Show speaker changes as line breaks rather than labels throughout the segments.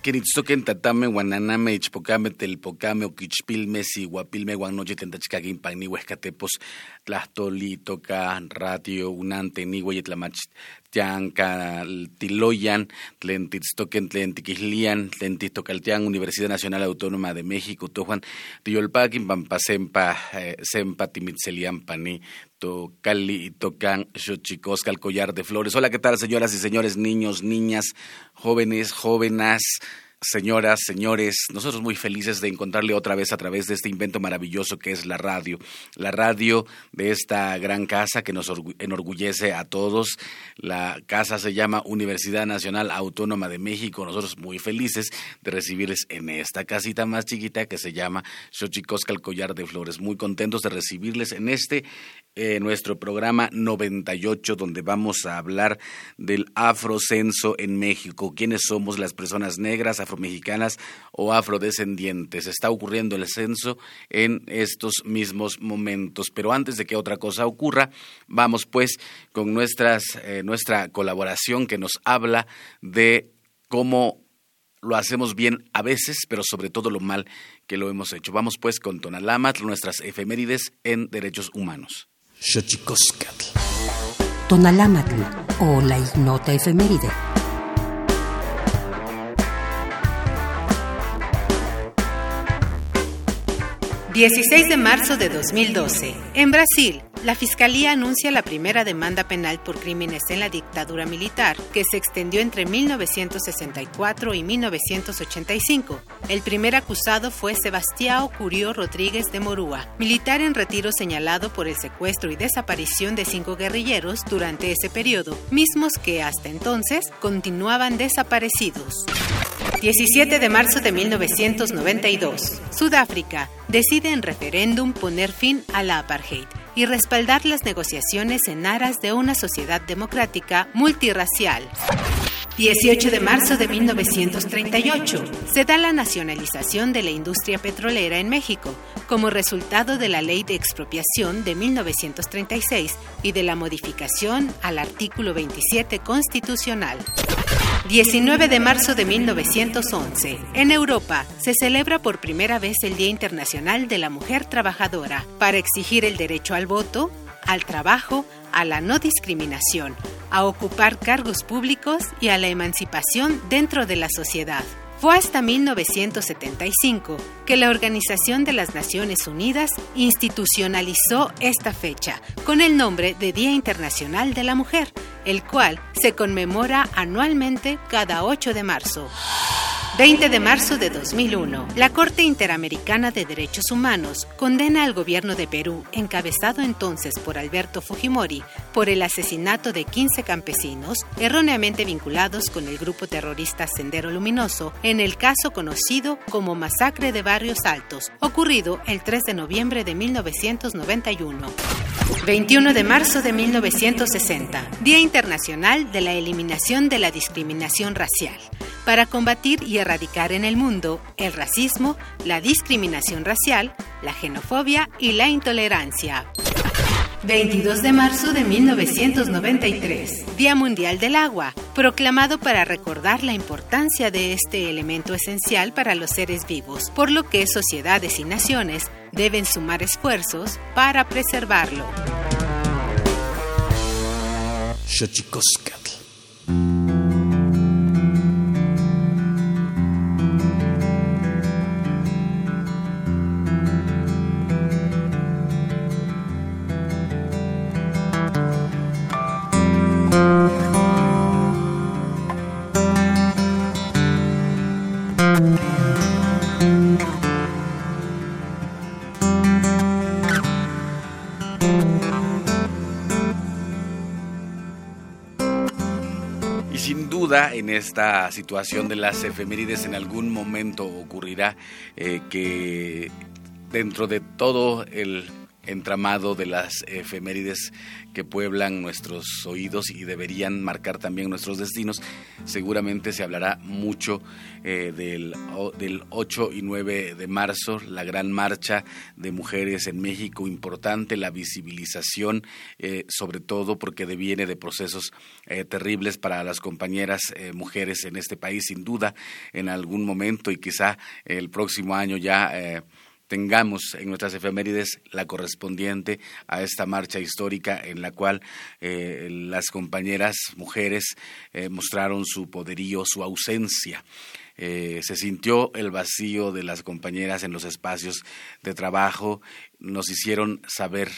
Queritzoquen tatame guananame ichpocame telpocame oquichpilme guapilme guanoche tentachcagin pagni huescatepos tlastoli toca radio unante ni hueyetlamach tianca tiloyan tlen titztoquen tlen tiquislian tlen tihtocaltian Universidad Nacional Autónoma de México tojuan tiyolpaquin pampa sempa eh, sempa timitzelian pani Cali y Tocan Xochicosca, el collar de flores. Hola, ¿qué tal, señoras y señores, niños, niñas, jóvenes, jóvenes? Señoras, señores, nosotros muy felices de encontrarle otra vez a través de este invento maravilloso que es la radio, la radio de esta gran casa que nos enorgullece a todos. La casa se llama Universidad Nacional Autónoma de México. Nosotros muy felices de recibirles en esta casita más chiquita que se llama Xochicosca, el collar de flores. Muy contentos de recibirles en este eh, nuestro programa 98, donde vamos a hablar del afrocenso en México. ¿Quiénes somos las personas negras, afromexicanas o afrodescendientes? Está ocurriendo el censo en estos mismos momentos. Pero antes de que otra cosa ocurra, vamos pues con nuestras, eh, nuestra colaboración que nos habla de cómo lo hacemos bien a veces, pero sobre todo lo mal que lo hemos hecho. Vamos pues con Tonalamat, nuestras efemérides en derechos humanos.
Tonalamatl o la ignota efeméride.
16 de marzo de 2012. En Brasil, la Fiscalía anuncia la primera demanda penal por crímenes en la dictadura militar, que se extendió entre 1964 y 1985. El primer acusado fue Sebastião Curio Rodríguez de Morúa, militar en retiro señalado por el secuestro y desaparición de cinco guerrilleros durante ese periodo, mismos que hasta entonces continuaban desaparecidos. 17 de marzo de 1992. Sudáfrica decide en referéndum poner fin a la apartheid y respaldar las negociaciones en aras de una sociedad democrática multirracial. 18 de marzo de 1938. Se da la nacionalización de la industria petrolera en México, como resultado de la Ley de Expropiación de 1936 y de la modificación al artículo 27 constitucional. 19 de marzo de 1911. En Europa se celebra por primera vez el Día Internacional de la Mujer Trabajadora para exigir el derecho al voto, al trabajo, a la no discriminación, a ocupar cargos públicos y a la emancipación dentro de la sociedad. Fue hasta 1975 que la Organización de las Naciones Unidas institucionalizó esta fecha con el nombre de Día Internacional de la Mujer, el cual se conmemora anualmente cada 8 de marzo. 20 de marzo de 2001, la Corte Interamericana de Derechos Humanos condena al gobierno de Perú, encabezado entonces por Alberto Fujimori, por el asesinato de 15 campesinos erróneamente vinculados con el grupo terrorista Sendero Luminoso en el caso conocido como Masacre de Barrios Altos, ocurrido el 3 de noviembre de 1991. 21 de marzo de 1960, Día Internacional de la Eliminación de la Discriminación Racial para combatir y erradicar en el mundo el racismo, la discriminación racial, la xenofobia y la intolerancia. 22 de marzo de 1993, Día Mundial del Agua, proclamado para recordar la importancia de este elemento esencial para los seres vivos, por lo que sociedades y naciones deben sumar esfuerzos para preservarlo.
Esta situación de las efemérides en algún momento ocurrirá eh, que dentro de todo el entramado de las efemérides que pueblan nuestros oídos y deberían marcar también nuestros destinos. Seguramente se hablará mucho eh, del, del 8 y 9 de marzo, la gran marcha de mujeres en México, importante la visibilización, eh, sobre todo porque deviene de procesos eh, terribles para las compañeras mujeres en este país, sin duda, en algún momento y quizá el próximo año ya tengamos en nuestras efemérides la correspondiente a esta marcha histórica en la cual eh, las compañeras mujeres eh, mostraron su poderío, su ausencia. Eh, se sintió el vacío de las compañeras en los espacios de trabajo, nos hicieron saber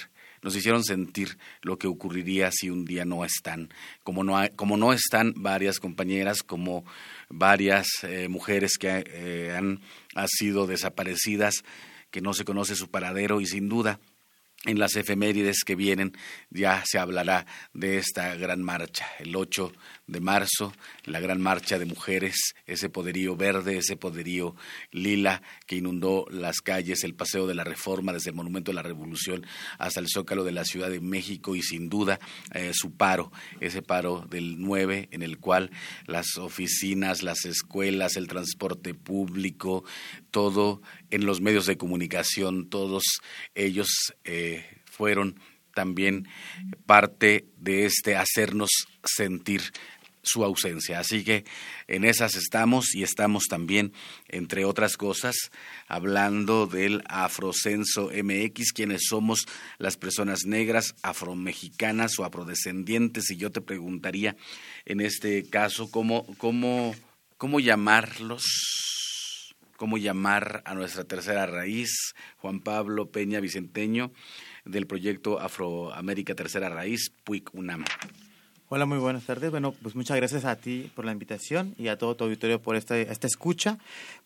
nos hicieron sentir lo que ocurriría si un día no están. Como no, como no están varias compañeras, como varias mujeres que han, han sido desaparecidas, que no se conoce su paradero y sin duda en las efemérides que vienen ya se hablará de esta gran marcha, el 8 de marzo, la gran marcha de mujeres, ese poderío verde, ese poderío lila que inundó las calles, el paseo de la reforma desde el Monumento de la Revolución hasta el Zócalo de la Ciudad de México y sin duda eh, su paro, ese paro del 9 en el cual las oficinas, las escuelas, el transporte público, todo en los medios de comunicación, todos ellos eh, fueron también parte de este hacernos sentir su ausencia. Así que en esas estamos y estamos también, entre otras cosas, hablando del Afrocenso MX, quienes somos las personas negras, afromexicanas o afrodescendientes. Y yo te preguntaría en este caso, ¿cómo, cómo, cómo llamarlos? ¿Cómo llamar a nuestra tercera raíz, Juan Pablo Peña Vicenteño, del proyecto Afroamérica Tercera Raíz, PUIC UNAM?
Hola, muy buenas tardes. Bueno, pues muchas gracias a ti por la invitación y a todo tu auditorio por esta, esta escucha.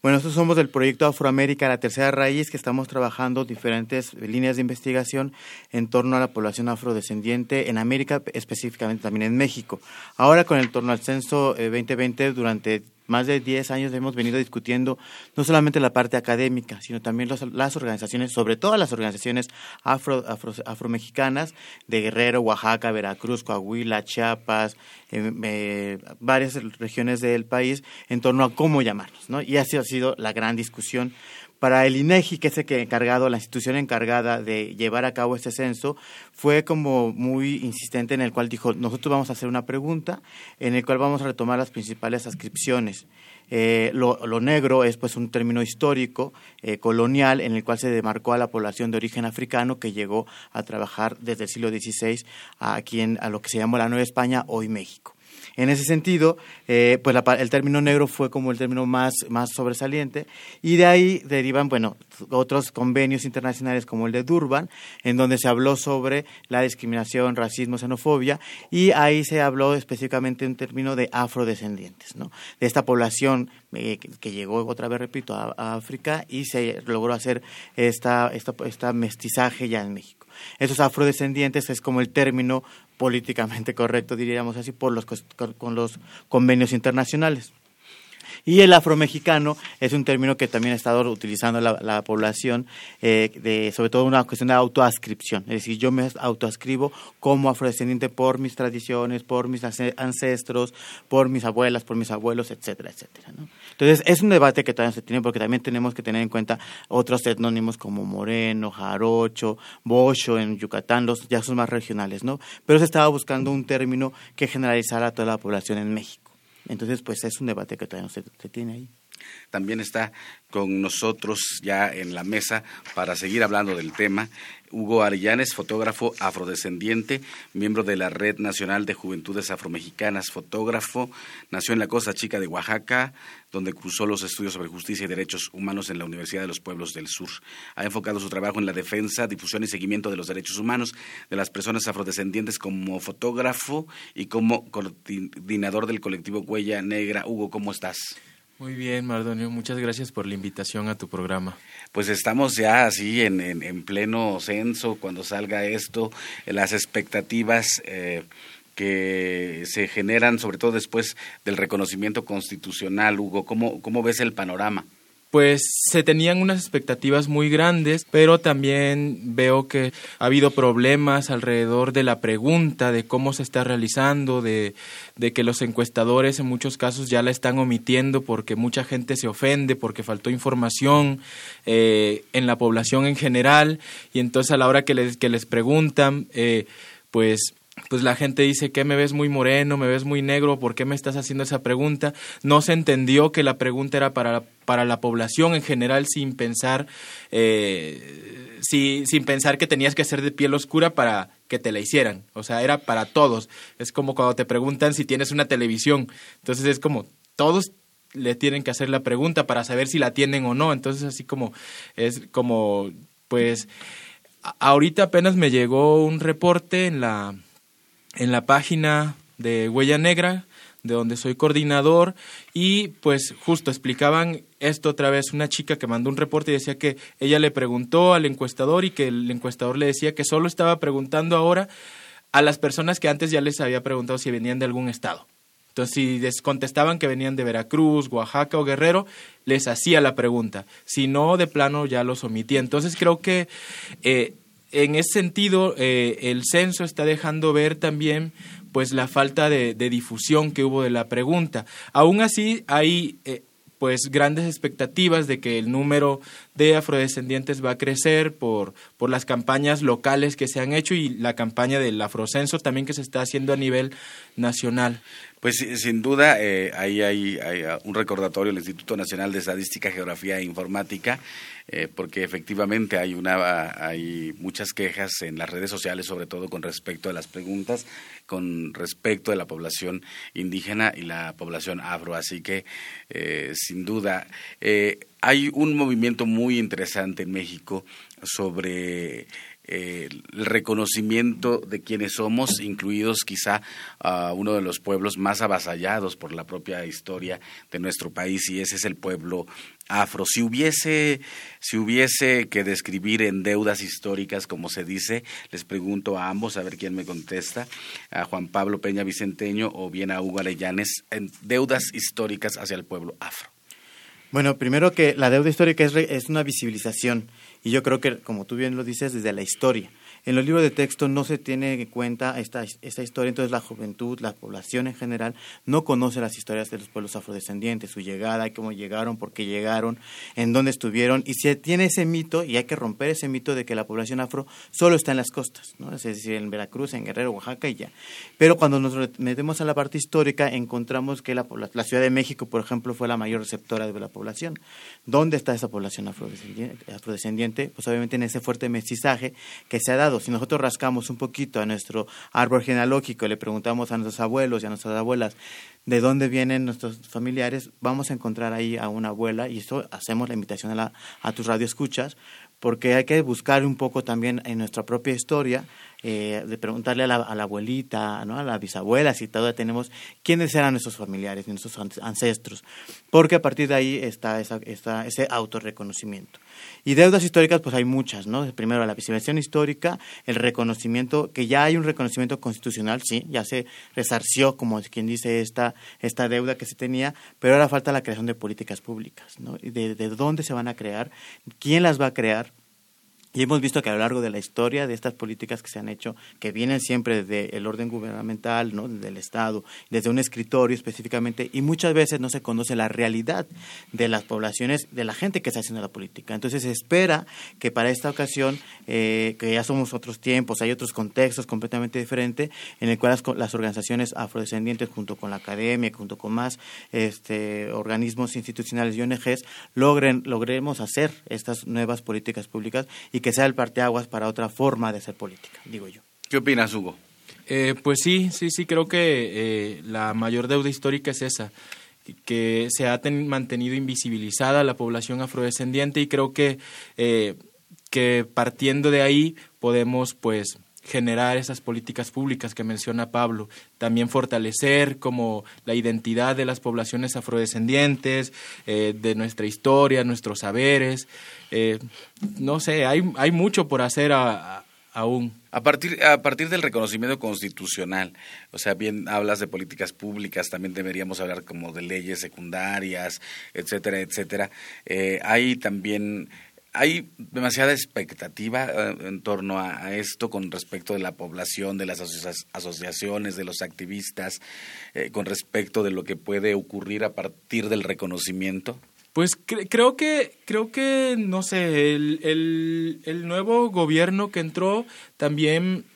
Bueno, nosotros somos del proyecto Afroamérica, la tercera raíz, que estamos trabajando diferentes líneas de investigación en torno a la población afrodescendiente en América, específicamente también en México. Ahora con el torno al censo 2020, eh, durante más de 10 años hemos venido discutiendo no solamente la parte académica, sino también las organizaciones, sobre todo las organizaciones afro, afro, afromexicanas de Guerrero, Oaxaca, Veracruz, Coahuila, Chiapas, eh, eh, varias regiones del país, en torno a cómo llamarnos. ¿no? Y así ha sido la gran discusión para el INEGI, que es el que encargado, la institución encargada de llevar a cabo este censo, fue como muy insistente en el cual dijo, nosotros vamos a hacer una pregunta en el cual vamos a retomar las principales ascripciones. Eh, lo, negro es pues un término histórico, eh, colonial, en el cual se demarcó a la población de origen africano que llegó a trabajar desde el siglo XVI aquí en a lo que se llamó la Nueva España, hoy México. En ese sentido, eh, pues el término negro fue como el término más, más sobresaliente y de ahí derivan, bueno, otros convenios internacionales como el de Durban, en donde se habló sobre la discriminación, racismo, xenofobia y ahí se habló específicamente un término de afrodescendientes, ¿no? De esta población eh, que, llegó otra vez, repito, a, África y se logró hacer esta, esta, esta mestizaje ya en México. Esos afrodescendientes es como el término políticamente correcto, diríamos así, por los, con los convenios internacionales. Y el afromexicano es un término que también ha estado utilizando la, población, eh, de, sobre todo una cuestión de autoascripción. Es decir, yo me autoascribo como afrodescendiente por mis tradiciones, por mis ancestros, por mis abuelas, por mis abuelos, etcétera, etcétera. Entonces, es un debate que todavía se tiene porque también tenemos que tener en cuenta otros etnónimos como moreno, jarocho, bocho en Yucatán, los ya son más regionales, ¿no? Pero se estaba buscando un término que generalizara a toda la población en México. Entonces, pues es un debate que todavía no se, tiene ahí.
También está con nosotros ya en la mesa para seguir hablando del tema Hugo Arellanes, fotógrafo afrodescendiente, miembro de la Red Nacional de Juventudes Afromexicanas, fotógrafo, nació en la Costa Chica de Oaxaca, donde cursó los estudios sobre justicia y derechos humanos en la Universidad de los Pueblos del Sur. Ha enfocado su trabajo en la defensa, difusión y seguimiento de los derechos humanos de las personas afrodescendientes como fotógrafo y como coordinador del colectivo Huella Negra. Hugo, ¿cómo estás?
Muy bien, Mardonio, muchas gracias por la invitación a tu programa.
Pues estamos ya así en, en, pleno censo, cuando salga esto, las expectativas eh, que se generan, sobre todo después del reconocimiento constitucional, Hugo, ¿cómo, cómo ves el panorama?
Pues se tenían unas expectativas muy grandes, pero también veo que ha habido problemas alrededor de la pregunta, de cómo se está realizando, de, de que los encuestadores en muchos casos ya la están omitiendo porque mucha gente se ofende, porque faltó información eh, en la población en general, y entonces a la hora que les, que les preguntan, eh, pues pues la gente dice que me ves muy moreno, me ves muy negro, ¿por qué me estás haciendo esa pregunta? No se entendió que la pregunta era para, para la población en general sin pensar, eh, sin pensar que tenías que ser de piel oscura para que te la hicieran. O sea, era para todos. Es como cuando te preguntan si tienes una televisión. Entonces es como todos le tienen que hacer la pregunta para saber si la tienen o no. Entonces así como es como pues ahorita apenas me llegó un reporte en la en la página de Huella Negra, de donde soy coordinador, y pues justo explicaban esto otra vez, una chica que mandó un reporte y decía que ella le preguntó al encuestador y que el encuestador le decía que solo estaba preguntando ahora a las personas que antes ya les había preguntado si venían de algún estado. Entonces, si les contestaban que venían de Veracruz, Oaxaca o Guerrero, les hacía la pregunta. Si no, de plano ya los omitía. Entonces, creo que eh, en ese sentido, eh, el censo está dejando ver también pues la falta de, difusión que hubo de la pregunta. Aún así, hay eh, pues grandes expectativas de que el número de afrodescendientes va a crecer por, por las campañas locales que se han hecho y la campaña del afrocenso también que se está haciendo a nivel nacional.
Pues sin duda, eh, ahí hay, ah, un recordatorio del Instituto Nacional de Estadística, Geografía e Informática, eh, porque efectivamente hay, una, hay muchas quejas en las redes sociales, sobre todo con respecto a las preguntas, con respecto a la población indígena y la población afro. Así que, eh, sin duda, hay un movimiento muy interesante en México sobre el reconocimiento de quienes somos, incluidos quizá a uno de los pueblos más avasallados por la propia historia de nuestro país, y ese es el pueblo afro. Si hubiese, si hubiese que describir en deudas históricas, como se dice, les pregunto a ambos, a ver quién me contesta, a Juan Pablo Peña Vicenteño o bien a Hugo Arellanes, en deudas históricas hacia el pueblo afro.
Bueno, primero que la deuda histórica es, es una visibilización y yo creo que, como tú bien lo dices, desde la historia. En los libros de texto no se tiene en cuenta esta, esta historia, entonces la juventud, la población en general, no conoce las historias de los pueblos afrodescendientes, su llegada, cómo llegaron, por qué llegaron, en dónde estuvieron, y se tiene ese mito, y hay que romper ese mito de que la población afro solo está en las costas, ¿no? es decir, en Veracruz, en Guerrero, Oaxaca y ya. Pero cuando nos metemos a la parte histórica, encontramos que la, la Ciudad de México, por ejemplo, fue la mayor receptora de la población. ¿Dónde está esa población afrodescendiente? afrodescendiente? Pues obviamente en ese fuerte mestizaje que se ha dado si nosotros rascamos un poquito a nuestro árbol genealógico le preguntamos a nuestros abuelos y a nuestras abuelas de dónde vienen nuestros familiares, vamos a encontrar ahí a una abuela y esto hacemos la invitación a, la, a tus radioescuchas porque hay que buscar un poco también en nuestra propia historia eh, de preguntarle a la, abuelita, ¿no? a la bisabuela, si todavía tenemos quiénes eran nuestros familiares, nuestros ancestros, porque a partir de ahí está, esa, está ese autorreconocimiento. Y deudas históricas, pues hay muchas, ¿no? Primero la visibilización histórica, el reconocimiento, que ya hay un reconocimiento constitucional, sí, ya se resarció, como quien dice, esta, esta deuda que se tenía, pero ahora falta la creación de políticas públicas, ¿no? De, de dónde se van a crear, quién las va a crear, y hemos visto que a lo largo de la historia de estas políticas que se han hecho, que vienen siempre desde el orden gubernamental, ¿no? desde el Estado, desde un escritorio específicamente, y muchas veces no se conoce la realidad de las poblaciones, de la gente que está haciendo la política. Entonces se espera que para esta ocasión, eh, que ya somos otros tiempos, hay otros contextos completamente diferentes, en el cual las, organizaciones afrodescendientes, junto con la academia, junto con más este, organismos institucionales y ONGs, logren, logremos hacer estas nuevas políticas públicas y que sea el parteaguas para otra forma de hacer política, digo yo.
¿Qué opinas, Hugo?
Eh, pues sí, sí, sí, creo que eh, la mayor deuda histórica es esa, que se ha mantenido invisibilizada la población afrodescendiente y creo que, eh, que partiendo de ahí podemos pues generar esas políticas públicas que menciona Pablo, también fortalecer como la identidad de las poblaciones afrodescendientes, de nuestra historia, nuestros saberes, eh, no sé, hay, hay mucho por hacer aún.
A partir, a partir del reconocimiento constitucional, o sea, bien hablas de políticas públicas, también deberíamos hablar como de leyes secundarias, etcétera, etcétera. Eh, hay también hay demasiada expectativa eh, en torno a, esto con respecto de la población, de las asociaciones, de los activistas, con respecto de lo que puede ocurrir a partir del reconocimiento.
Pues creo que, creo que, no sé, el, el, nuevo gobierno que entró también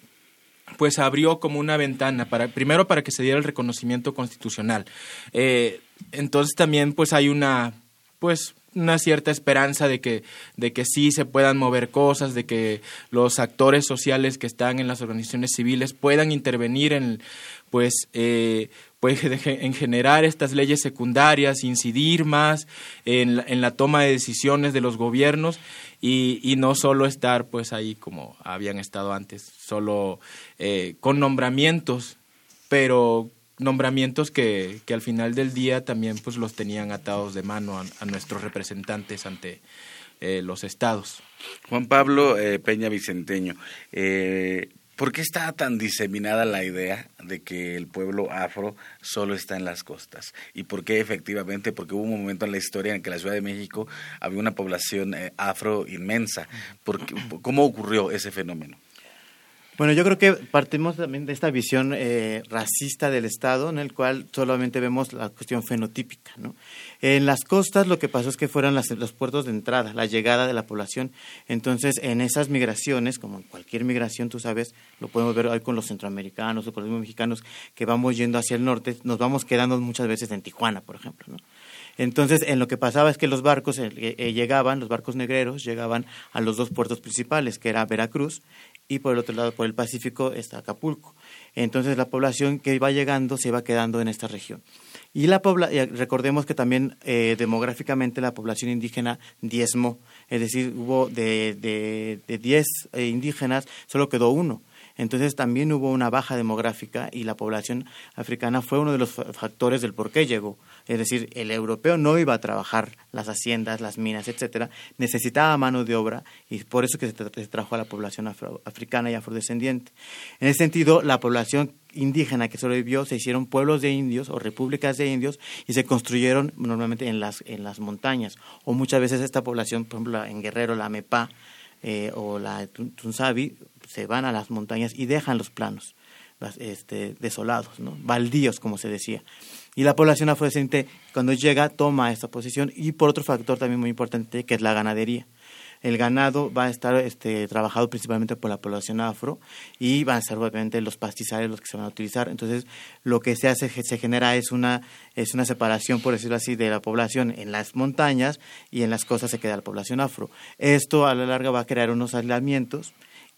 pues abrió como una ventana para primero para que se diera el reconocimiento constitucional eh, entonces también pues hay una pues una cierta esperanza de que de que sí se puedan mover cosas de que los actores sociales que están en las organizaciones civiles puedan intervenir en pues eh, en generar estas leyes secundarias, incidir más en la, en la toma de decisiones de los gobiernos y, y, no solo estar pues ahí como habían estado antes, solo eh, con nombramientos, pero nombramientos que, que, al final del día también pues los tenían atados de mano a, nuestros representantes ante eh, los estados.
Juan Pablo eh, Peña Vicenteño, eh, ¿Por qué está tan diseminada la idea de que el pueblo afro solo está en las costas? ¿Y por qué efectivamente? Porque hubo un momento en la historia en que la Ciudad de México había una población eh, afro inmensa. ¿Cómo ocurrió ese fenómeno?
Bueno, yo creo que partimos también de esta visión eh, racista del Estado, en el cual solamente vemos la cuestión fenotípica. ¿no? En las costas lo que pasó es que fueron los puertos de entrada, la llegada de la población. Entonces, en esas migraciones, como en cualquier migración, tú sabes, lo podemos ver hoy con los centroamericanos o con los mexicanos, que vamos yendo hacia el norte, nos vamos quedando muchas veces en Tijuana, por ejemplo. ¿no? Entonces, en lo que pasaba es que los barcos eh, eh, llegaban, los barcos negreros llegaban a los dos puertos principales, que era Veracruz y por el otro lado, por el Pacífico, está Acapulco. Entonces la población que iba llegando se iba quedando en esta región. Y la recordemos que también eh, demográficamente la población indígena diezmó, es decir, hubo de 10 de, de eh, indígenas, solo quedó uno. Entonces también hubo una baja demográfica y la población africana fue uno de los factores del por qué llegó. Es decir, el europeo no iba a trabajar las haciendas, las minas, etcétera, necesitaba mano de obra y por eso que se, trajo a la población africana y afrodescendiente. En ese sentido, la población indígena que sobrevivió se hicieron pueblos de indios o repúblicas de indios y se construyeron normalmente en las, en las montañas. O muchas veces esta población, por ejemplo, en Guerrero, la Mepa eh, o la Tunsabi, se van a las montañas y dejan los planos este, desolados, ¿no? baldíos, como se decía. Y la población afrodescendiente, cuando llega, toma esta posición y por otro factor también muy importante, que es la ganadería el ganado va a estar este, trabajado principalmente por la población afro y van a ser obviamente los pastizales los que se van a utilizar. Entonces, lo que se hace, se genera es una, es una separación, por decirlo así, de la población en las montañas y en las costas se queda la población afro. Esto a la larga va a crear unos aislamientos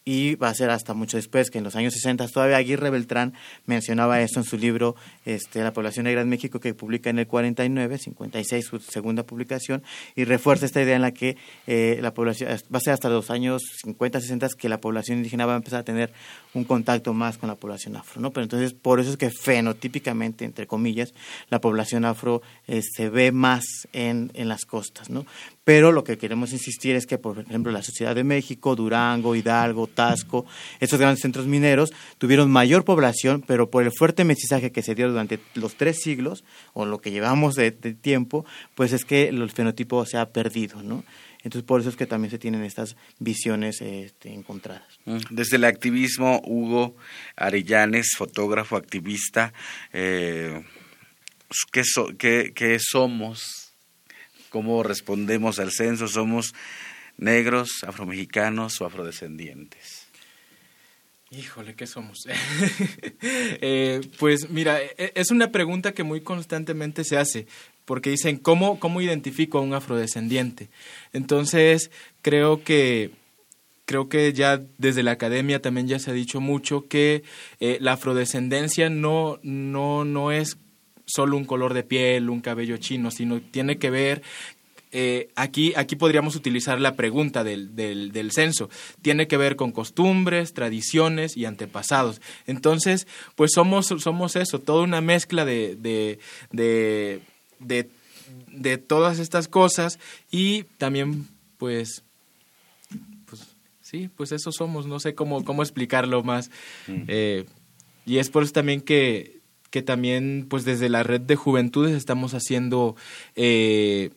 y va a ser hasta mucho después, que en los años 60 todavía Aguirre Beltrán mencionaba esto en su libro este, La población negra en México, que publica en el 49, 56, su segunda publicación, y refuerza esta idea en la que eh, la población, va a ser hasta los años 50, 60 que la población indígena va a empezar a tener un contacto más con la población afro, ¿no? Pero entonces, por eso es que fenotípicamente, entre comillas, la población afro eh, se ve más en, en las costas, ¿no? Pero lo que queremos insistir es que, por ejemplo, la Sociedad de México, Durango, Hidalgo, Tasco, estos grandes centros mineros tuvieron mayor población, pero por el fuerte mestizaje que se dio durante los tres siglos, o lo que llevamos de, tiempo, pues es que el fenotipo se ha perdido, ¿no? Entonces, por eso es que también se tienen estas visiones este, encontradas.
Mm. Desde el activismo, Hugo Arellanes, fotógrafo, activista, eh, ¿qué, qué, ¿qué somos? cómo respondemos al censo, somos negros, afromexicanos o afrodescendientes.
Híjole, ¿qué somos? Eh, pues mira, e, es una pregunta que muy constantemente se hace, porque dicen, ¿cómo, cómo identifico a un afrodescendiente? Entonces, creo que creo que ya desde la academia también ya se ha dicho mucho que eh, la afrodescendencia no, no, no es solo un color de piel, un cabello chino, sino tiene que ver eh, aquí, aquí podríamos utilizar la pregunta del, del, del, censo. Tiene que ver con costumbres, tradiciones y antepasados. Entonces, pues somos, somos eso, toda una mezcla de, de, de, de, de todas estas cosas y también, pues, pues, sí, pues eso somos. No sé cómo, cómo explicarlo más. Mm. Eh, y es por eso también que que también pues desde la red de juventudes estamos haciendo eh,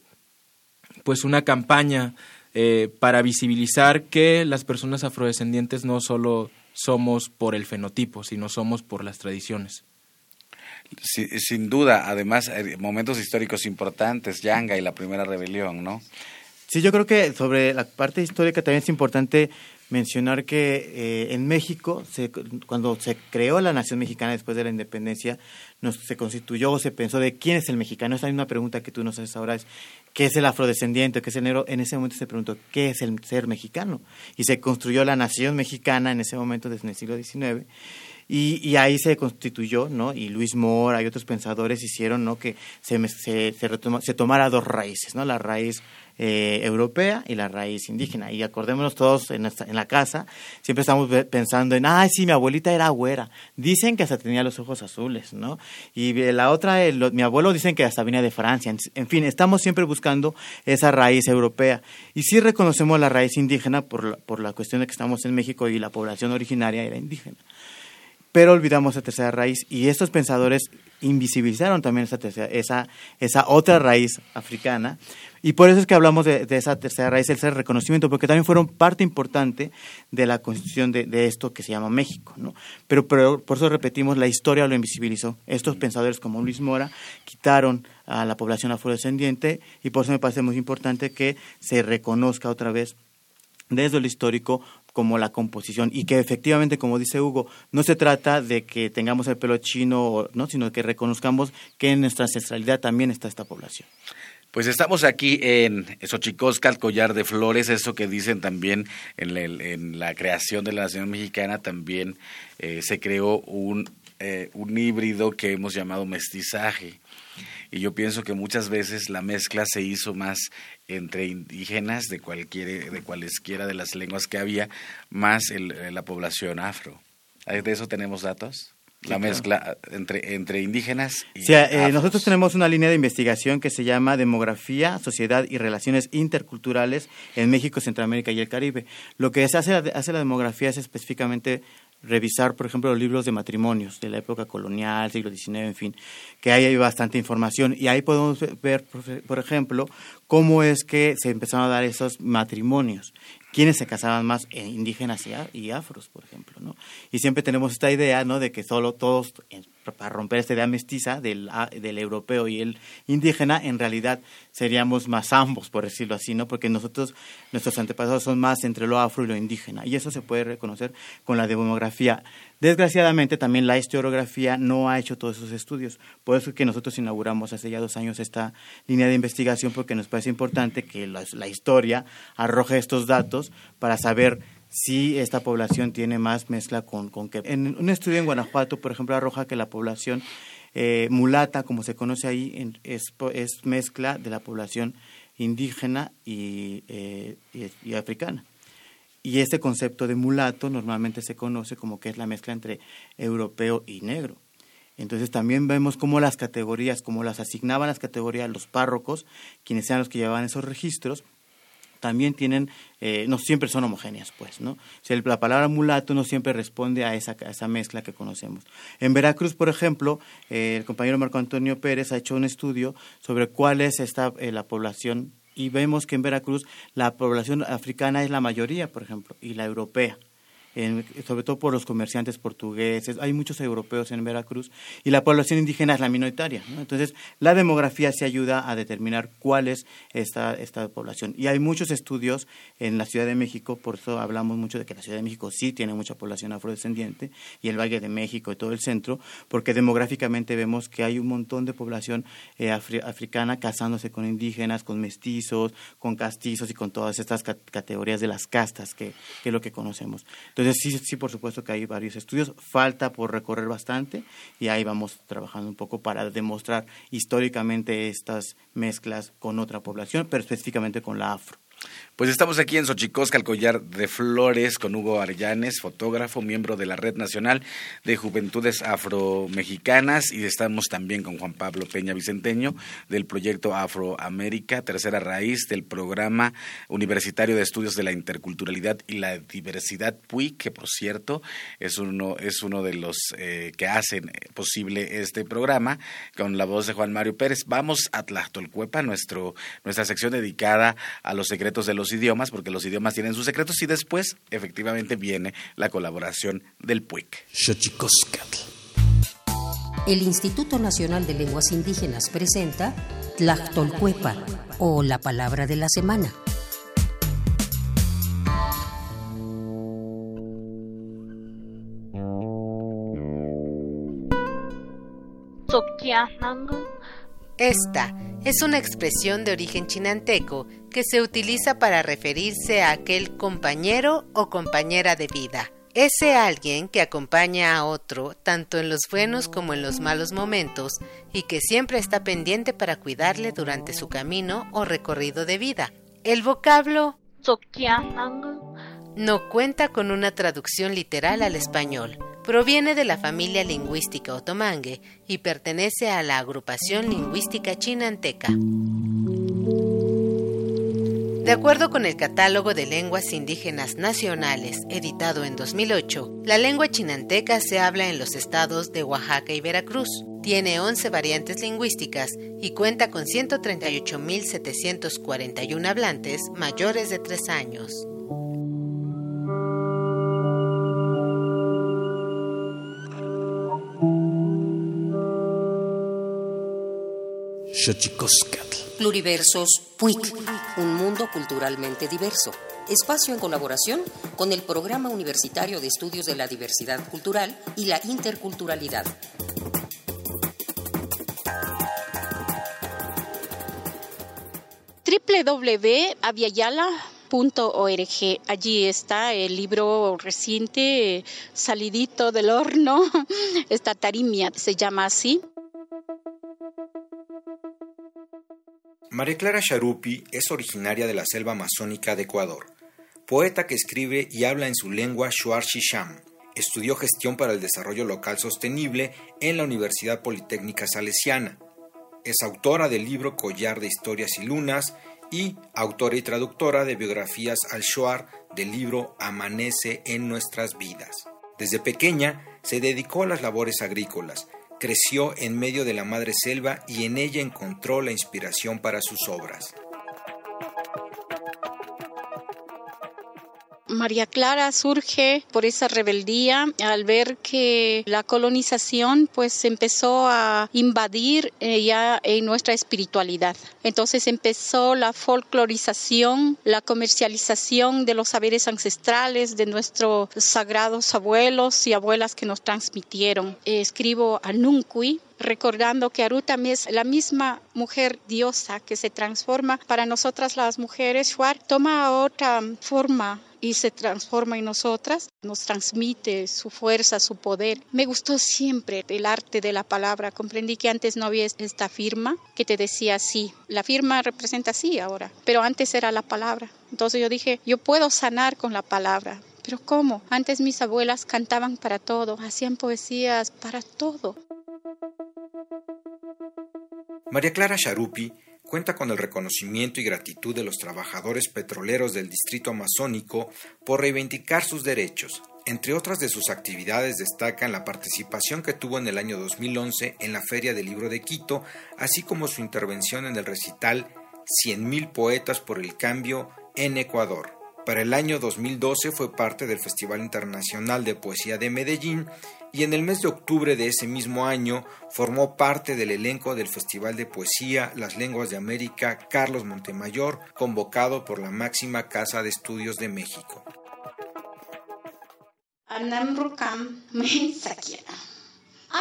pues una campaña eh, para visibilizar que las personas afrodescendientes no solo somos por el fenotipo, sino somos por las tradiciones.
sin duda, además, momentos históricos importantes, Yanga y la primera rebelión, ¿no?
Sí, yo creo que sobre la parte histórica también es importante mencionar que eh, en México, cuando se creó la nación mexicana después de la independencia, se constituyó o se pensó de quién es el mexicano. Esa es una pregunta que tú nos haces ahora, es qué es el afrodescendiente, qué es el negro. En ese momento se preguntó qué es el ser mexicano. Y se construyó la nación mexicana en ese momento, desde el siglo XIX. Y, ahí se constituyó, ¿no? Y Luis Mora y otros pensadores hicieron, ¿no? Que se, se, se tomara dos raíces, ¿no? La raíz eh, europea y la raíz indígena. Y acordémonos todos en, en la casa, siempre estamos pensando en, ay, sí, mi abuelita era güera. Dicen que hasta tenía los ojos azules, ¿no? Y la otra, mi abuelo dicen que hasta venía de Francia. En, fin, estamos siempre buscando esa raíz europea. Y sí reconocemos la raíz indígena por la, por la cuestión de que estamos en México y la población originaria era indígena. Pero olvidamos la tercera raíz y estos pensadores invisibilizaron también esa, tercera, esa, esa otra raíz africana. Y por eso es que hablamos de, esa tercera raíz, el reconocimiento, porque también fueron parte importante de la constitución de, esto que se llama México. ¿no? Pero, pero, por eso repetimos, la historia lo invisibilizó. Estos pensadores como Luis Mora quitaron a la población afrodescendiente y por eso me parece muy importante que se reconozca otra vez desde lo histórico como la composición y que efectivamente, como dice Hugo, no se trata de que tengamos el pelo chino, ¿no? sino que reconozcamos que en nuestra ancestralidad también está esta población.
Pues estamos aquí en Xochicosca, el collar de flores, eso que dicen también en, la creación de la nación mexicana, también eh, se creó un, eh, un híbrido que hemos llamado mestizaje. Y yo pienso que muchas veces la mezcla se hizo más entre indígenas de cualquier de cualesquiera de las lenguas que había más la población afro. ¿De eso tenemos datos? la mezcla entre, entre indígenas y
eh, nosotros tenemos una línea de investigación que se llama Demografía, Sociedad y Relaciones Interculturales en México, Centroamérica y el Caribe. Lo que se hace, hace la demografía es específicamente revisar, por ejemplo, los libros de matrimonios de la época colonial, siglo XIX, en fin, que ahí hay bastante información. Y ahí podemos ver, por ejemplo, cómo es que se empezaron a dar esos matrimonios quiénes se casaban más eh, indígenas y, afros, por ejemplo, ¿no? Y siempre tenemos esta idea, ¿no? De que solo todos, para romper esta idea mestiza del, del europeo y el indígena, en realidad seríamos más ambos, por decirlo así, ¿no? Porque nosotros, nuestros antepasados son más entre lo afro y lo indígena, y eso se puede reconocer con la demografía. Desgraciadamente también la historiografía no ha hecho todos esos estudios. Por eso es que nosotros inauguramos hace ya dos años esta línea de investigación porque nos parece importante que la, historia arroje estos datos para saber si esta población tiene más mezcla con, con que... En un estudio en Guanajuato, por ejemplo, arroja que la población eh, mulata, como se conoce ahí, es, es, mezcla de la población indígena y, eh, y africana. Y ese concepto de mulato normalmente se conoce como que es la mezcla entre europeo y negro. Entonces también vemos cómo las categorías, cómo las asignaban las categorías los párrocos, quienes sean los que llevaban esos registros, también tienen, eh, no siempre son homogéneas, pues, ¿no? la palabra mulato no siempre responde a esa, esa mezcla que conocemos. En Veracruz, por ejemplo, eh, el compañero Marco Antonio Pérez ha hecho un estudio sobre cuál es esta, eh, la población y vemos que en Veracruz la población africana es la mayoría, por ejemplo, y la europea sobre todo por los comerciantes portugueses, hay muchos europeos en Veracruz y la población indígena es la minoritaria. Entonces, la demografía se ayuda a determinar cuál es esta, esta población. Y hay muchos estudios en la Ciudad de México, por eso hablamos mucho de que la Ciudad de México sí tiene mucha población afrodescendiente y el Valle de México y todo el centro, porque demográficamente vemos que hay un montón de población eh, africana casándose con indígenas, con mestizos, con castizos y con todas estas categorías de las castas que, que es lo que conocemos. Entonces, entonces, sí, sí, por supuesto que hay varios estudios, falta por recorrer bastante y ahí vamos trabajando un poco para demostrar históricamente estas mezclas con otra población, pero específicamente con la afro.
Pues estamos aquí en Xochicosca, el collar de flores, con Hugo Arellanes, fotógrafo, miembro de la Red Nacional de Juventudes Afromexicanas, y estamos también con Juan Pablo Peña Vicenteño, del proyecto Afroamérica, tercera raíz del programa universitario de estudios de la interculturalidad y la diversidad PUI, que por cierto es uno, es uno de los eh, que hacen posible este programa, con la voz de Juan Mario Pérez. Vamos a Tlactolcuepa, nuestro, nuestra sección dedicada a los secretos de los idiomas, porque los idiomas tienen sus secretos y después efectivamente viene la colaboración del PUIC.
El Instituto Nacional de Lenguas Indígenas presenta Tlactolcuepa o la palabra de la semana.
Esta es una expresión de origen chinanteco que se utiliza para referirse a aquel compañero o compañera de vida. Ese alguien que acompaña a otro tanto en los buenos como en los malos momentos y que siempre está pendiente para cuidarle durante su camino o recorrido de vida. El vocablo no cuenta con una traducción literal al español, Proviene de la familia lingüística otomangue y pertenece a la agrupación lingüística chinanteca. De acuerdo con el Catálogo de Lenguas Indígenas Nacionales, editado en 2008, la lengua chinanteca se habla en los estados de Oaxaca y Veracruz. Tiene 11 variantes lingüísticas y cuenta con 138.741 hablantes mayores de 3 años.
Pluriversos PUIC, un mundo culturalmente diverso. Espacio en colaboración con el Programa Universitario de Estudios de la Diversidad Cultural y la Interculturalidad.
www.aviala.org. Allí está el libro reciente, salidito del horno, esta tarimia, se llama así.
María Clara Charupi es originaria de la selva amazónica de Ecuador, poeta que escribe y habla en su lengua Shuar-Shisham. Estudió gestión para el desarrollo local sostenible en la Universidad Politécnica Salesiana. Es autora del libro Collar de Historias y Lunas y autora y traductora de biografías al Shuar del libro Amanece en nuestras vidas. Desde pequeña se dedicó a las labores agrícolas, creció en medio de la madre selva y en ella encontró la inspiración para sus obras.
María Clara surge por esa rebeldía al ver que la colonización pues empezó a invadir eh, ya en nuestra espiritualidad. Entonces empezó la folclorización, la comercialización de los saberes ancestrales de nuestros sagrados abuelos y abuelas que nos transmitieron. Escribo a Nuncui, recordando que Arutami es la misma mujer diosa que se transforma para nosotras las mujeres. Shuar toma otra forma y se transforma en nosotras, nos transmite su fuerza, su poder. Me gustó siempre el arte de la palabra. Comprendí que antes no había esta firma que te decía sí. La firma representa sí ahora, pero antes era la palabra. Entonces yo dije, yo puedo sanar con la palabra. Pero ¿cómo? Antes mis abuelas cantaban para todo, hacían poesías para todo.
María Clara Charupi cuenta con el reconocimiento y gratitud de los trabajadores petroleros del distrito amazónico por reivindicar sus derechos. Entre otras de sus actividades destacan la participación que tuvo en el año 2011 en la Feria del Libro de Quito, así como su intervención en el recital 100.000 poetas por el cambio en Ecuador. Para el año 2012 fue parte del Festival Internacional de Poesía de Medellín y en el mes de octubre de ese mismo año formó parte del elenco del Festival de Poesía Las Lenguas de América Carlos Montemayor, convocado por la máxima Casa de Estudios de México.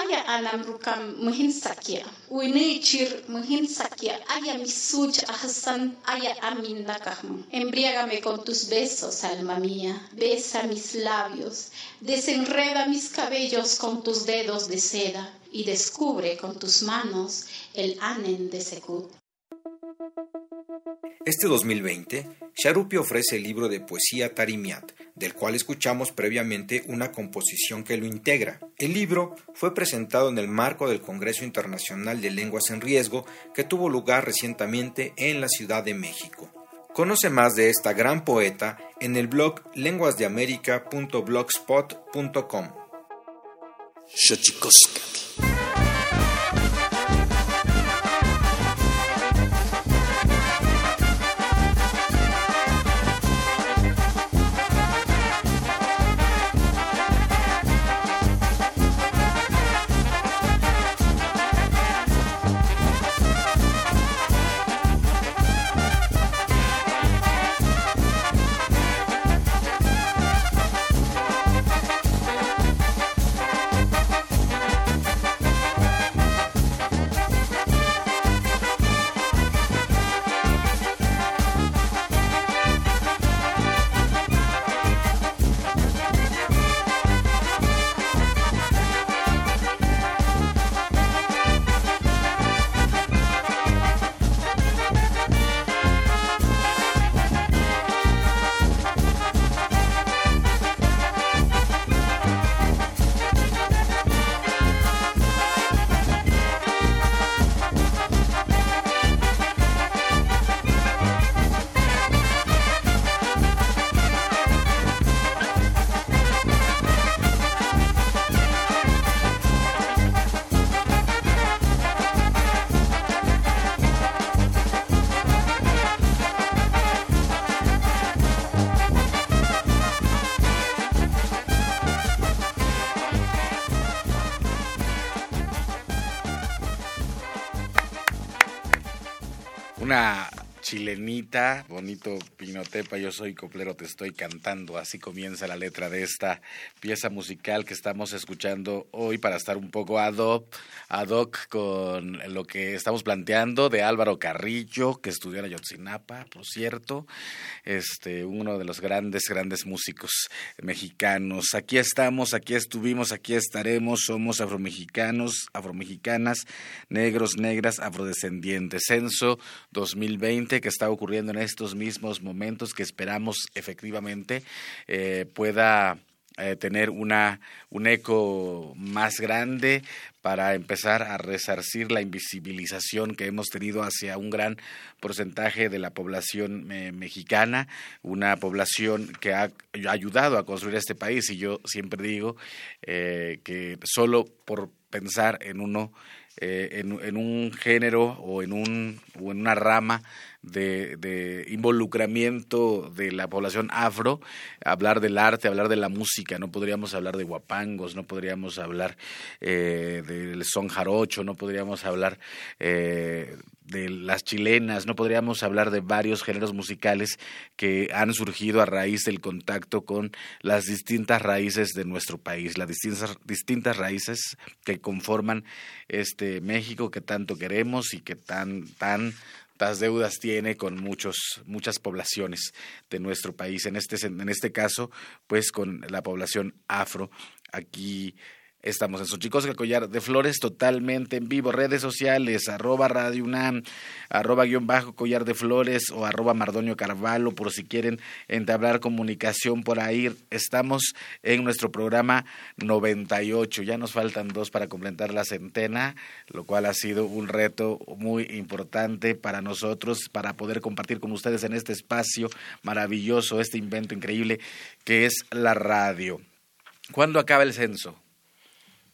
aya anam rukam muhin sakya uini chir muhin sakya aya misuj ahsan aya amin nakahum embriágame con tus besos alma mía. Besa mis labios. Desenreda mis cabellos con tus dedos de seda. Y descubre con tus manos el anen de Sekut.
Este 2020, Sharupi ofrece el libro de poesía Tarimiat, del cual escuchamos previamente una composición que lo integra. El libro fue presentado en el marco del Congreso Internacional de Lenguas en Riesgo que tuvo lugar recientemente en la Ciudad de México. Conoce más de esta gran poeta en el blog lenguasdeamerica.blogspot.com.
chilenita, bonito Pinotepa, yo soy coplero, te estoy cantando. Así comienza la letra de esta pieza musical que estamos escuchando hoy para estar un poco ad hoc, ad hoc con lo que estamos planteando de Álvaro Carrillo, que estudió en Ayotzinapa, por cierto, este, uno de los grandes, grandes músicos mexicanos. Aquí estamos, aquí estuvimos, aquí estaremos, somos afromexicanos, afromexicanas, negros, negras, afrodescendientes. Censo 2020 que está ocurriendo en estos mismos momentos que esperamos efectivamente eh, pueda eh, tener una, un eco más grande para empezar a resarcir la invisibilización que hemos tenido hacia un gran porcentaje de la población eh, mexicana, una población que ha ayudado a construir este país. Y yo siempre digo que solo por pensar en uno, en, en, un género o en, un, o en una rama de, involucramiento de la población afro, hablar del arte, hablar de la música, no podríamos hablar de guapangos, no podríamos hablar eh, del son jarocho, no podríamos hablar eh, de las chilenas, no podríamos hablar de varios géneros musicales que han surgido a raíz del contacto con las distintas raíces de nuestro país, las distintas, distintas raíces que conforman este México que tanto queremos y que tan, tan las deudas tiene con muchos, muchas poblaciones de nuestro país. En este, en este caso, pues con la población afro. Aquí Estamos en Xochicosca, Collar de Flores, totalmente en vivo. Redes sociales, arroba Radio UNAM, arroba guion bajo Collar de Flores o arroba Mardonio Carvalho, por si quieren entablar comunicación por ahí. Estamos en nuestro programa 98. Ya nos faltan dos para completar la centena, lo cual ha sido un reto muy importante para nosotros, para poder compartir con ustedes en este espacio maravilloso, este invento increíble que es la radio. ¿Cuándo acaba el censo?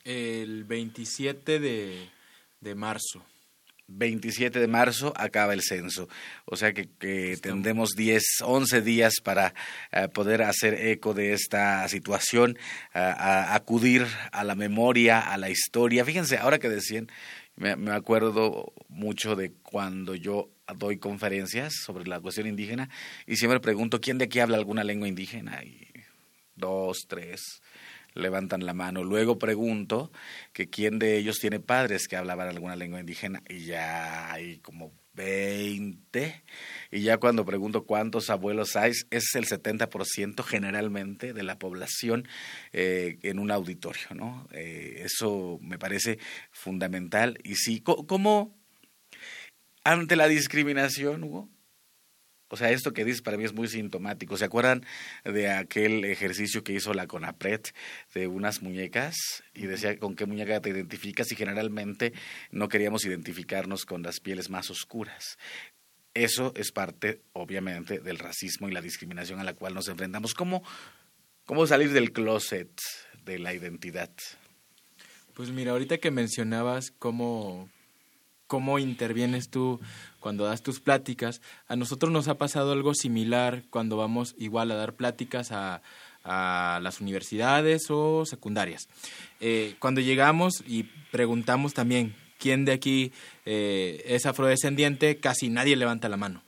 El 27 de, de marzo.
27 de marzo acaba el censo. O sea que, tendremos 10, 11 días para eh, poder hacer eco de esta situación, a acudir a la memoria, a la historia. Fíjense, ahora que decían, me, me, acuerdo mucho de cuando yo doy conferencias sobre la cuestión indígena y siempre pregunto, ¿quién de aquí habla alguna lengua indígena? Y dos, tres levantan la mano. Luego pregunto que quién de ellos tiene padres que hablaban alguna lengua indígena y ya hay como 20. Y ya cuando pregunto cuántos abuelos hay, es el 70% generalmente de la población eh, en un auditorio, ¿no? Eh, eso me parece fundamental. Y sí, ¿cómo ante la discriminación, Hugo? O sea, esto que dices para mí es muy sintomático. ¿Se acuerdan de aquel ejercicio que hizo la CONAPRED de unas muñecas? Y decía con qué muñeca te identificas y generalmente no queríamos identificarnos con las pieles más oscuras. Eso es parte, obviamente, del racismo y la discriminación a la cual nos enfrentamos. ¿Cómo, cómo salir del closet de la identidad?
Pues mira, ahorita que mencionabas cómo, cómo intervienes tú cuando das tus pláticas. A nosotros nos ha pasado algo similar cuando vamos igual a dar pláticas a, las universidades o secundarias. Eh, cuando llegamos y preguntamos también quién de aquí eh, es afrodescendiente, casi nadie levanta la mano.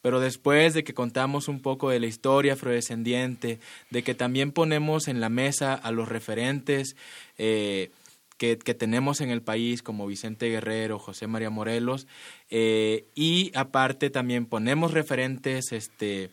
Pero después de que contamos un poco de la historia afrodescendiente, de que también ponemos en la mesa a los referentes, eh, que, tenemos en el país como Vicente Guerrero, José María Morelos, eh, y aparte también ponemos referentes este,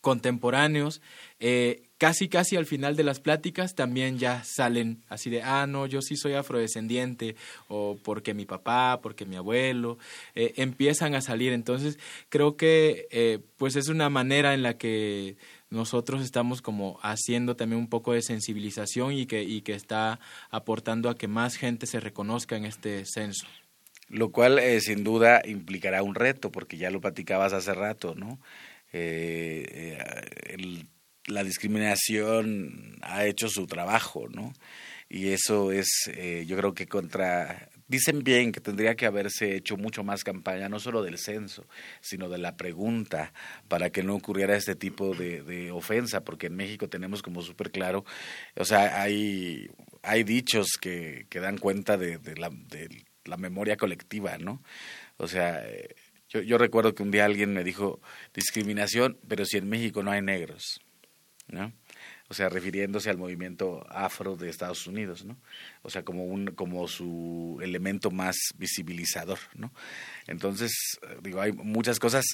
contemporáneos. Eh, casi, casi al final de las pláticas también ya salen así de, ah, no, yo sí soy afrodescendiente, o porque mi papá, porque mi abuelo, eh, empiezan a salir. Entonces, creo que pues es una manera en la que nosotros estamos como haciendo también un poco de sensibilización y que, y que está aportando a que más gente se reconozca en este censo.
Lo cual eh, sin duda implicará un reto, porque ya lo platicabas hace rato, ¿no? Eh, eh, la discriminación ha hecho su trabajo, ¿no? Y eso es, yo creo que contra Dicen bien que tendría que haberse hecho mucho más campaña, no solo del censo, sino de la pregunta, para que no ocurriera este tipo de, ofensa, porque en México tenemos como súper claro, o sea, hay, hay dichos que, que dan cuenta de, la, memoria colectiva, ¿no? O sea, Yo, yo recuerdo que un día alguien me dijo discriminación, pero si en México no hay negros, ¿no? O sea, refiriéndose al movimiento afro de Estados Unidos, ¿no? O sea, como un como su elemento más visibilizador, ¿no? Entonces, digo, hay muchas cosas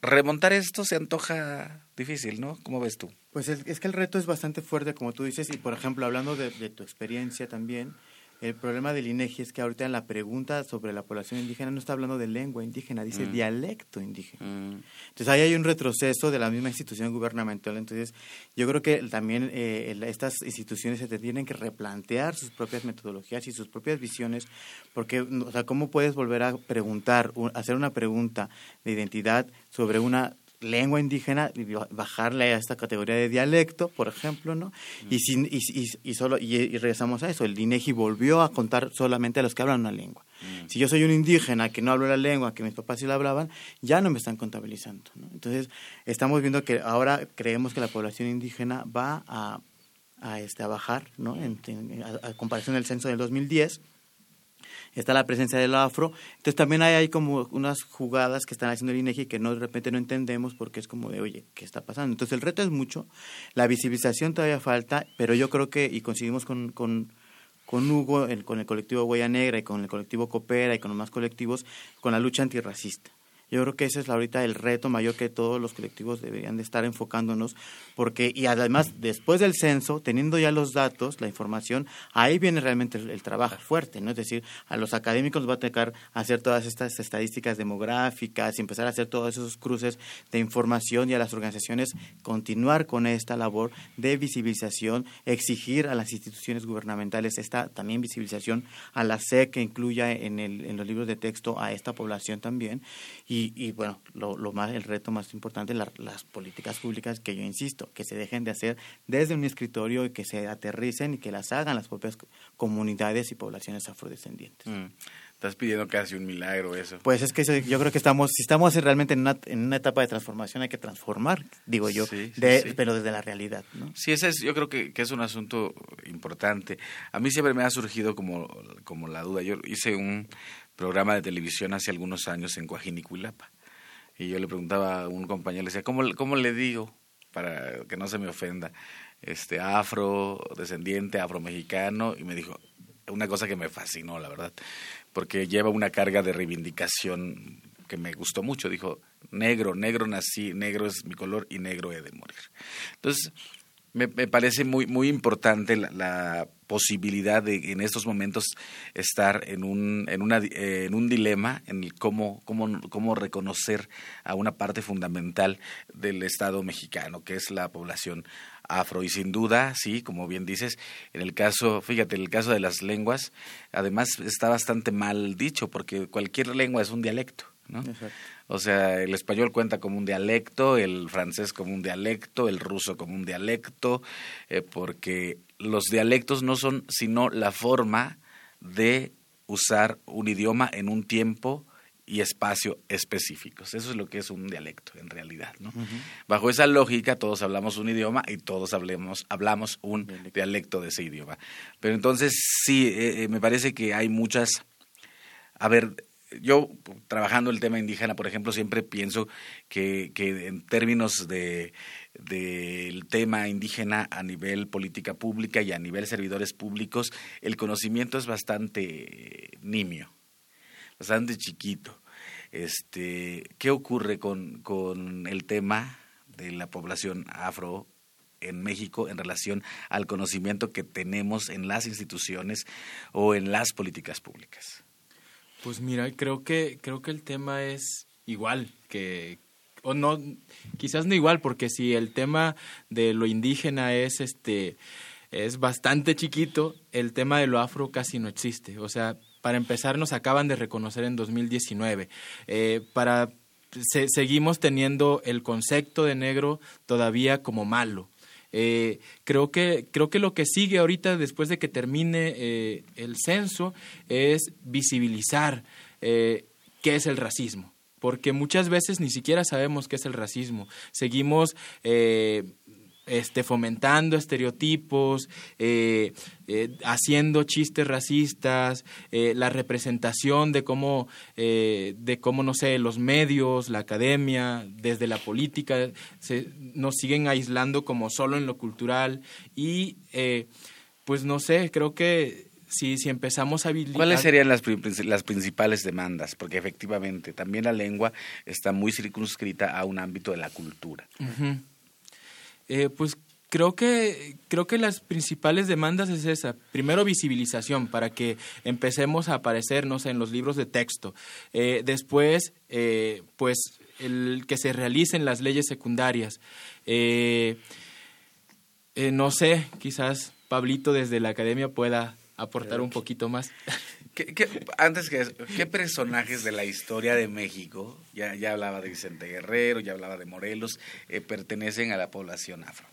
remontar esto se antoja difícil, ¿no? ¿Cómo ves tú?
Pues es, que el reto es bastante fuerte, como tú dices, y por ejemplo, hablando de tu experiencia también, el problema del INEGI es que ahorita en la pregunta sobre la población indígena no está hablando de lengua indígena, dice mm. dialecto indígena. Mm. Entonces ahí hay un retroceso de la misma institución gubernamental. Entonces yo creo que también eh, estas instituciones se tienen que replantear sus propias metodologías y sus propias visiones, porque, o sea, ¿cómo puedes volver a preguntar, hacer una pregunta de identidad sobre una lengua indígena y bajarle a esta categoría de dialecto, por ejemplo, ¿no? Y, sin, y, y, solo, y, regresamos a eso, el INEGI volvió a contar solamente a los que hablan una lengua. Si yo soy un indígena que no hablo la lengua, que mis papás sí la hablaban, ya no me están contabilizando, ¿no? Entonces, estamos viendo que ahora creemos que la población indígena va a, a, este, a bajar, ¿no? En, a, a comparación del censo del 2010, está la presencia del afro. Entonces también hay, hay como unas jugadas que están haciendo el INEGI que no de repente no entendemos porque es como de, oye, ¿qué está pasando? Entonces el reto es mucho, la visibilización todavía falta, pero yo creo que, y coincidimos con, con, con Hugo, el, con el colectivo Huella Negra y con el colectivo Coopera y con los más colectivos, con la lucha antirracista. Yo creo que ese es ahorita el reto mayor que todos los colectivos deberían de estar enfocándonos, porque, y además, después del censo, teniendo ya los datos, la información, ahí viene realmente el, trabajo fuerte, ¿no? Es decir, a los académicos va a tocar hacer todas estas estadísticas demográficas y empezar a hacer todos esos cruces de información y a las organizaciones continuar con esta labor de visibilización, exigir a las instituciones gubernamentales esta también visibilización, a la SEC que incluya en, el, en los libros de texto a esta población también, y y, bueno, lo, lo, más, el reto más importante, las políticas públicas que yo insisto, que se dejen de hacer desde un escritorio y que se aterricen y que las hagan las propias comunidades y poblaciones afrodescendientes.
Mm. Estás pidiendo casi un milagro eso.
Pues es que yo creo que estamos, si estamos realmente en una, en una etapa de transformación, hay que transformar, digo yo, pero desde la realidad. ¿no?
Sí, ese es, yo creo que, que, es un asunto importante. A mí siempre me ha surgido como, como la duda. Yo hice un programa de televisión hace algunos años en Coajinicuilapa. Y yo le preguntaba a un compañero, le decía, ¿cómo, cómo le digo para que no se me ofenda? Este, afro, descendiente, afromexicano, y me dijo una cosa que me fascinó, la verdad, porque lleva una carga de reivindicación que me gustó mucho. Dijo, negro, negro nací, negro es mi color y negro he de morir. Entonces, me, me parece muy, muy importante la posibilidad de en estos momentos estar en un, en una, en un dilema en el cómo, cómo, cómo reconocer a una parte fundamental del Estado mexicano, que es la población afro. Y sin duda, sí, como bien dices, en el caso, fíjate, en el caso de las lenguas, además está bastante mal dicho, porque cualquier lengua es un dialecto. ¿no? O sea, el español cuenta como un dialecto, el francés como un dialecto, el ruso como un dialecto, eh, porque los dialectos no son sino la forma de usar un idioma en un tiempo y espacio específicos. Eso es lo que es un dialecto en realidad. ¿no? Bajo esa lógica todos hablamos un idioma y todos hablemos, hablamos un dialecto. de ese idioma. Pero entonces sí, eh, eh, me parece que hay muchas... A ver, yo trabajando el tema indígena, por ejemplo, siempre pienso que, en términos de del tema indígena a nivel política pública y a nivel servidores públicos, el conocimiento es bastante nimio, bastante chiquito. Este, ¿Qué ocurre con, con el tema de la población afro en México en relación al conocimiento que tenemos en las instituciones o en las políticas públicas?
Pues mira, creo que, creo que el tema es igual que, o no, quizás no igual, porque si el tema de lo indígena es este es bastante chiquito, el tema de lo afro casi no existe. O sea, para empezar, nos acaban de reconocer en 2019. Eh, para seguimos teniendo el concepto de negro todavía como malo. Eh, creo, que, creo que lo que sigue ahorita, después de que termine eh, el censo, es visibilizar eh, qué es el racismo. Porque muchas veces ni siquiera sabemos qué es el racismo. Seguimos este, fomentando estereotipos, eh, eh, haciendo chistes racistas, eh, la representación de cómo, de cómo, no sé, los medios, la academia, desde la política, se, nos siguen aislando como solo en lo cultural y, pues no sé, creo que si, si empezamos a habilitar...
¿Cuáles serían las, las principales demandas? Porque efectivamente también la lengua está muy circunscrita a un ámbito de la cultura.
Eh, pues creo que creo que las principales demandas es esa. Primero visibilización para que empecemos a aparecernos en los libros de texto. Eh, después eh, pues el que se realicen las leyes secundarias. No sé quizás Pablito desde la academia pueda aportar un poquito más
antes que ¿qué personajes de la historia de México, ya, ya hablaba de Vicente Guerrero, ya hablaba de Morelos, eh, pertenecen a la población afro?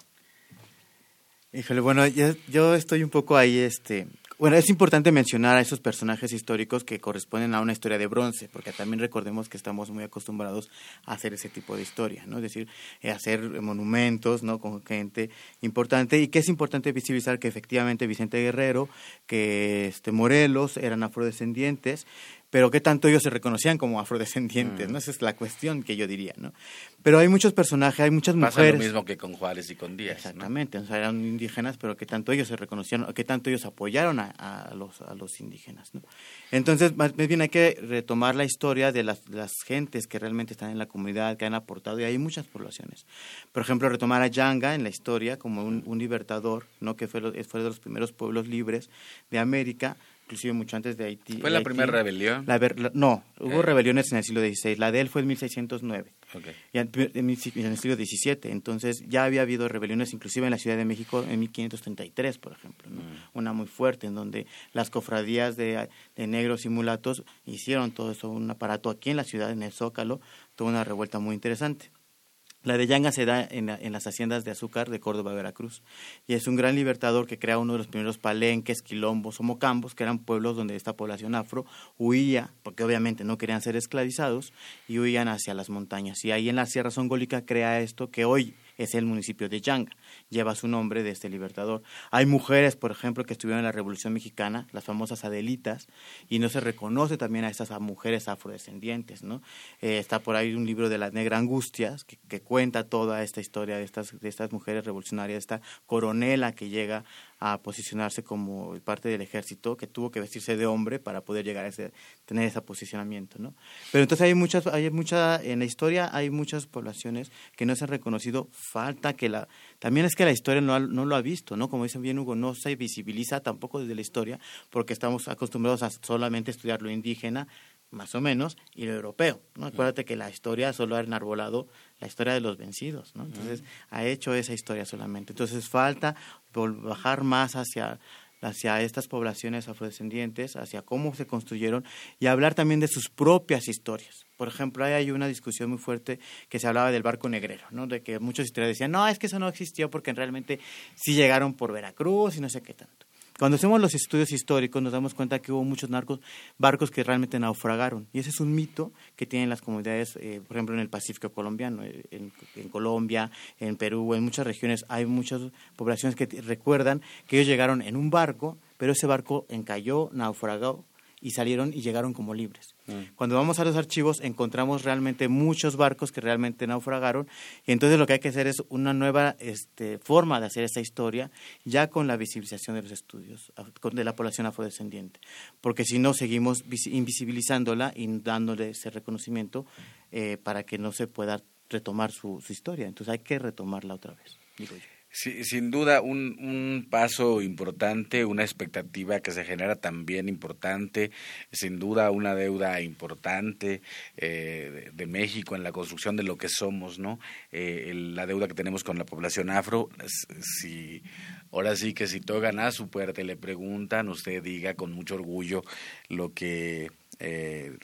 Híjole, bueno, yo, yo estoy un poco ahí, este, bueno, es importante mencionar a esos personajes históricos que corresponden a una historia de bronce, porque también recordemos que estamos muy acostumbrados a hacer ese tipo de historia, ¿no? Es decir, eh, hacer monumentos, ¿no? Con gente importante y que es importante visibilizar que efectivamente Vicente Guerrero, que este Morelos eran afrodescendientes, pero qué tanto ellos se reconocían como afrodescendientes, mm. ¿no? Esa es la cuestión que yo diría, ¿no? Pero hay muchos personajes, hay muchas mujeres. Pasa
lo mismo que con Juárez y con Díaz.
Exactamente, o sea, eran indígenas, pero que tanto ellos se reconocieron, que tanto ellos apoyaron a, los, a los indígenas, ¿no? Entonces, más bien hay que retomar la historia de las, las gentes que realmente están en la comunidad, que han aportado, y hay muchas poblaciones. Por ejemplo, retomar a Yanga en la historia como un, un libertador, ¿no? Que fue, fue de los primeros pueblos libres de América, inclusive mucho antes de Haití.
¿Fue la primera rebelión?
no, hubo rebeliones en el siglo XVI. La de él fue en 1609. Okay. en, el siglo XVII. Entonces ya había habido rebeliones, inclusive en la Ciudad de México en 1533, por ejemplo. Mm. Una muy fuerte, en donde las cofradías de, de negros y mulatos hicieron todo eso, un aparato aquí en la ciudad, en el Zócalo, toda una revuelta muy interesante. La de Yanga se da en, las haciendas de azúcar de Córdoba, Veracruz, y es un gran libertador que crea uno de los primeros palenques, quilombos o mocambos, que eran pueblos donde esta población afro huía, porque obviamente no querían ser esclavizados, y huían hacia las montañas. Y ahí en la Sierra Songólica crea esto que hoy es el municipio de Yanga. Lleva su nombre de este libertador. Hay mujeres, por ejemplo, que estuvieron en la Revolución Mexicana, las famosas Adelitas, y no se reconoce también a estas mujeres afrodescendientes. ¿no? Eh, está por ahí un libro de la Negra Angustias que, que, cuenta toda esta historia de estas, de estas mujeres revolucionarias, esta coronela que llega a posicionarse como parte del ejército, que tuvo que vestirse de hombre para poder llegar a ese, tener ese posicionamiento, ¿no? Pero entonces hay muchas, hay mucha, en la historia hay muchas poblaciones que no se han reconocido, falta que la, también es que la historia no, no lo ha visto, ¿no? Como dice bien Hugo, no se visibiliza tampoco desde la historia, porque estamos acostumbrados a solamente estudiar lo indígena, más o menos, y lo europeo. ¿no? Acuérdate que la historia solo ha enarbolado la historia de los vencidos, ¿no? Entonces, ha hecho esa historia solamente. Entonces, falta bajar más hacia hacia estas poblaciones afrodescendientes, hacia cómo se construyeron y hablar también de sus propias historias. Por ejemplo, ahí hay una discusión muy fuerte que se hablaba del barco negrero, ¿no? De que muchos historiadores decían, no, es que eso no existió porque realmente sí llegaron por Veracruz y no sé qué tanto. Cuando hacemos los estudios históricos nos damos cuenta que hubo muchos narcos, barcos que realmente naufragaron. Y ese es un mito que tienen las comunidades, eh, por ejemplo, en el Pacífico colombiano, eh, en, en, Colombia, en Perú, en muchas regiones hay muchas poblaciones que recuerdan que ellos llegaron en un barco, pero ese barco encalló, naufragó y salieron y llegaron como libres. Mm. Cuando vamos a los archivos encontramos realmente muchos barcos que realmente naufragaron y entonces lo que hay que hacer es una nueva este, forma de hacer esa historia ya con la visibilización de los estudios de la población afrodescendiente, porque si no seguimos invisibilizándola y dándole ese reconocimiento eh, para que no se pueda retomar su, su historia. Entonces hay que retomarla otra vez, digo yo.
Sí, sin duda, un, un paso importante, una expectativa que se genera también importante, sin duda una deuda importante eh, de, México en la construcción de lo que somos, ¿no? Eh, la deuda que tenemos con la población afro, si ahora sí que si tocan a su puerta y le preguntan, usted diga con mucho orgullo lo que... Eh,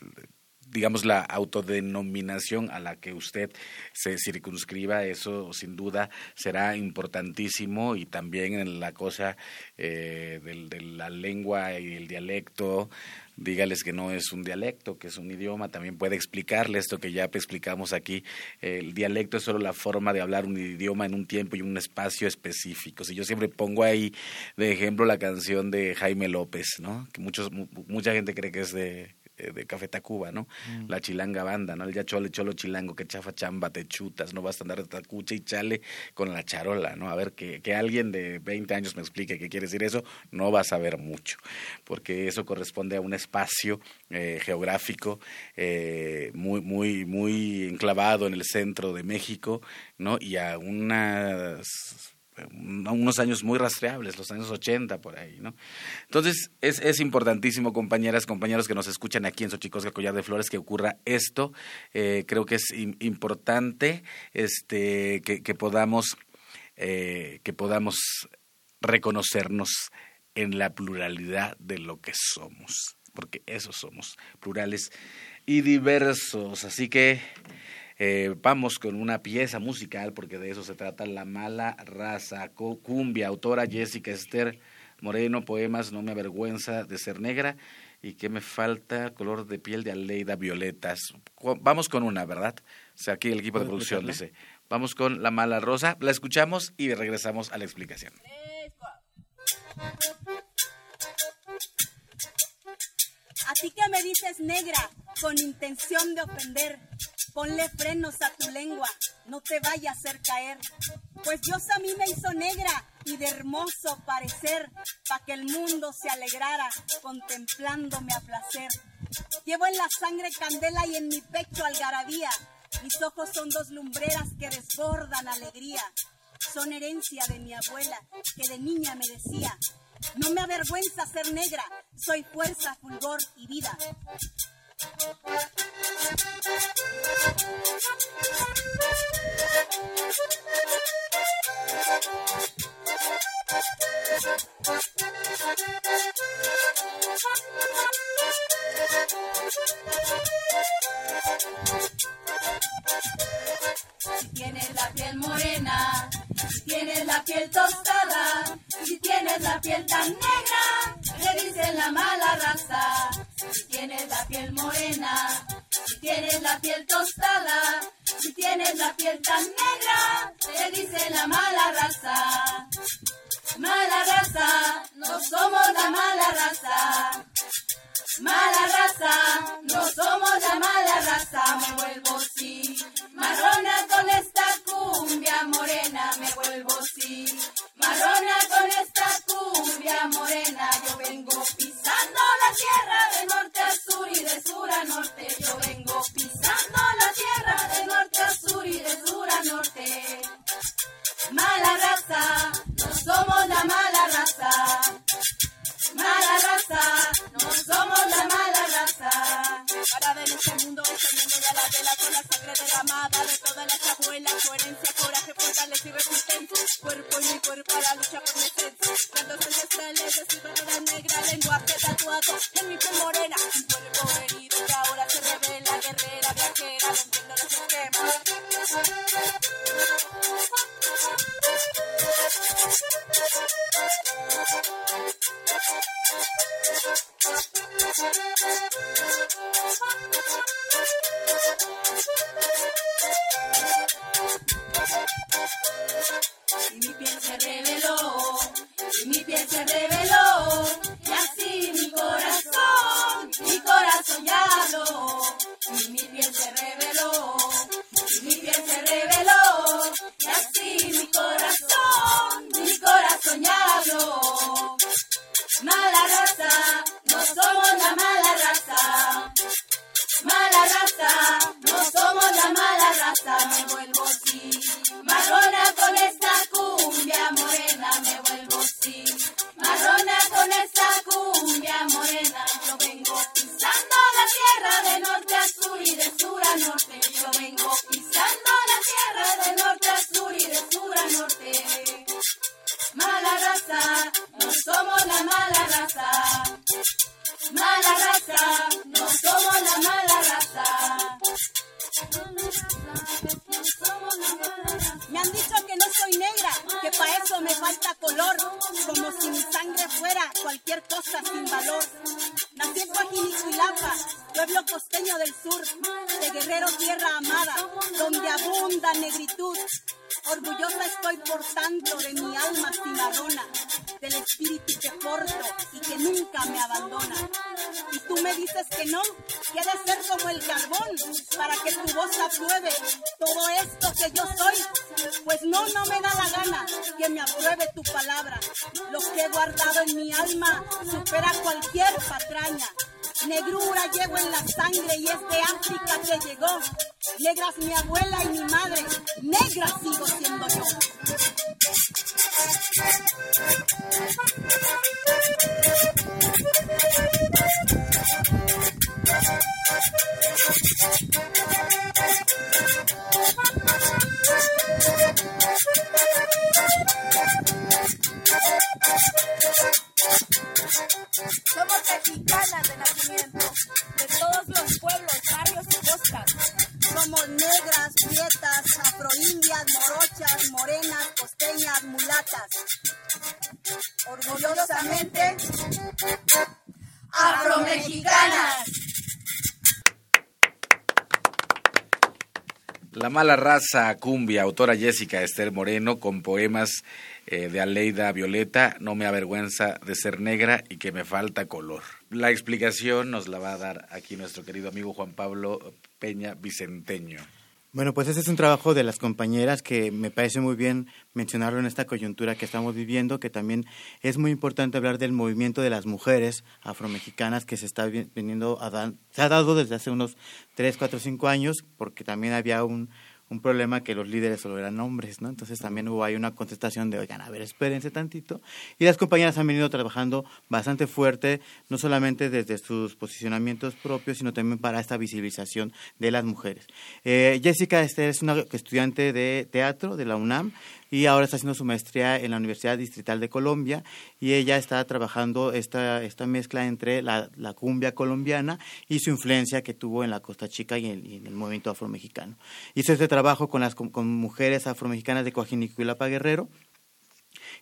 digamos, la autodenominación a la que usted se circunscriba, eso sin duda será importantísimo y también en la cosa eh, de la lengua y el dialecto, dígales que no es un dialecto, que es un idioma, también puede explicarle esto que ya explicamos aquí, el dialecto es solo la forma de hablar un idioma en un tiempo y un espacio específico. Si yo siempre pongo ahí de ejemplo la canción de Jaime López, ¿no? Que muchos mucha gente cree que es de de Café Tacuba, ¿no? Mm. La chilanga banda, ¿no? El ya chole cholo chilango, que chafa chamba, te chutas, no vas a andar de tacucha y chale con la charola, ¿no? A ver, que, que alguien de 20 años me explique qué quiere decir eso, no vas a ver mucho, porque eso corresponde a un espacio eh, geográfico eh, muy, muy, muy enclavado en el centro de México, ¿no? Y a unas unos años muy rastreables, los años 80 por ahí, ¿no? Entonces, es, es importantísimo, compañeras, compañeros que nos escuchan aquí en Xochicosca Collar de Flores, que ocurra esto. Eh, creo que es importante este, que, que podamos, eh, que podamos reconocernos en la pluralidad de lo que somos, porque eso somos, plurales y diversos. Así que eh, vamos con una pieza musical, porque de eso se trata, La Mala Raza, cumbia, autora Jessica Esther Moreno, poemas No me avergüenza de ser negra, y que me falta color de piel de Aleida Violetas. Vamos con una, ¿verdad? O sea, aquí el equipo de producción dice, vamos con La Mala Rosa, la escuchamos y regresamos a la explicación.
Así que me dices negra con intención de ofender. Ponle frenos a tu lengua, no te vaya a hacer caer. Pues Dios a mí me hizo negra y de hermoso parecer, pa' que el mundo se alegrara contemplándome a placer. Llevo en la sangre candela y en mi pecho algarabía. Mis ojos son dos lumbreras que desbordan alegría. Son herencia de mi abuela, que de niña me decía, no me avergüenza ser negra, soy fuerza, fulgor y vida. Thank you. Estoy de mi alma cimarrona, del espíritu que porto y que nunca me abandona. Y tú me dices que no, que de ser como el carbón, para que tu voz apruebe todo esto que yo soy. Pues no, no me da la gana que me apruebe tu palabra. Lo que he guardado en mi alma supera cualquier patraña. Negrura llevo en la sangre y es de África que llegó. Negras mi abuela y mi madre, negra sigo siendo yo.
Somos
mala raza cumbia, autora Jessica Esther Moreno, con poemas eh, de Aleida Violeta, No me avergüenza de ser negra y que me falta color. La explicación nos la va a dar aquí nuestro querido amigo Juan Pablo Peña Vicenteño.
Bueno, pues ese es un trabajo de las compañeras que me parece muy bien mencionarlo en esta coyuntura que estamos viviendo, que también es muy importante hablar del movimiento de las mujeres afromexicanas que se está viniendo a dar, se ha dado desde hace unos 3, 4, 5 años, porque también había un, un problema que los líderes solo eran hombres, ¿no? Entonces también hubo ahí una contestación de, oigan, a ver, espérense tantito. Y las compañeras han venido trabajando bastante fuerte, no solamente desde sus posicionamientos propios, sino también para esta visibilización de las mujeres. Eh, Jessica este es una estudiante de teatro de la UNAM y ahora está haciendo su maestría en la Universidad Distrital de Colombia y ella está trabajando esta, esta mezcla entre la, la cumbia colombiana y su influencia que tuvo en la Costa Chica y en, el movimiento afromexicano. Hizo este trabajo con, las, con, con mujeres afromexicanas de Coajinico y Lapa Guerrero,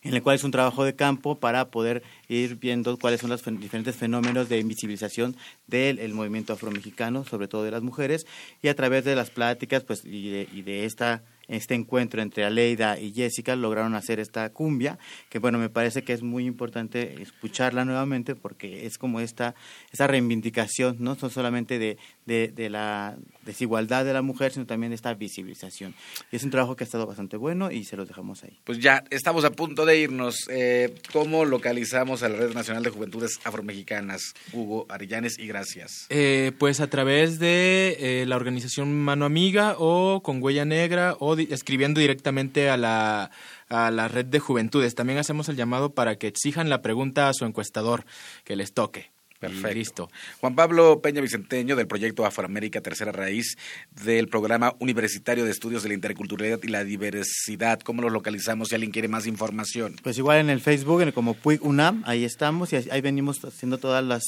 en el cual es un trabajo de campo para poder ir viendo cuáles son los diferentes fenómenos de invisibilización del el movimiento afromexicano, sobre todo de las mujeres, y a través de las pláticas pues, y, de, y de esta este encuentro entre Aleida y Jessica lograron hacer esta cumbia, que bueno, me parece que es muy importante escucharla nuevamente porque es como esta, esta reivindicación, no solamente de, de, de, la desigualdad de la mujer, sino también de esta visibilización. Y es un trabajo que ha estado bastante bueno y se los dejamos ahí.
Pues ya estamos a punto de irnos. Eh, ¿Cómo localizamos a la Red Nacional de Juventudes Afromexicanas? Hugo Arillanes y gracias.
Eh, pues a través de eh, la organización Mano Amiga o con Huella Negra o escribiendo directamente a la, a la red de juventudes. También hacemos el llamado para que exijan la pregunta a su encuestador que les toque.
Perfecto.
Y listo.
Juan Pablo Peña Vicenteño, del proyecto Afroamérica Tercera Raíz, del programa universitario de estudios de la interculturalidad y la diversidad. ¿Cómo los localizamos si alguien quiere más información?
Pues igual en el Facebook, en como Puig UNAM, ahí estamos y ahí venimos haciendo todas las,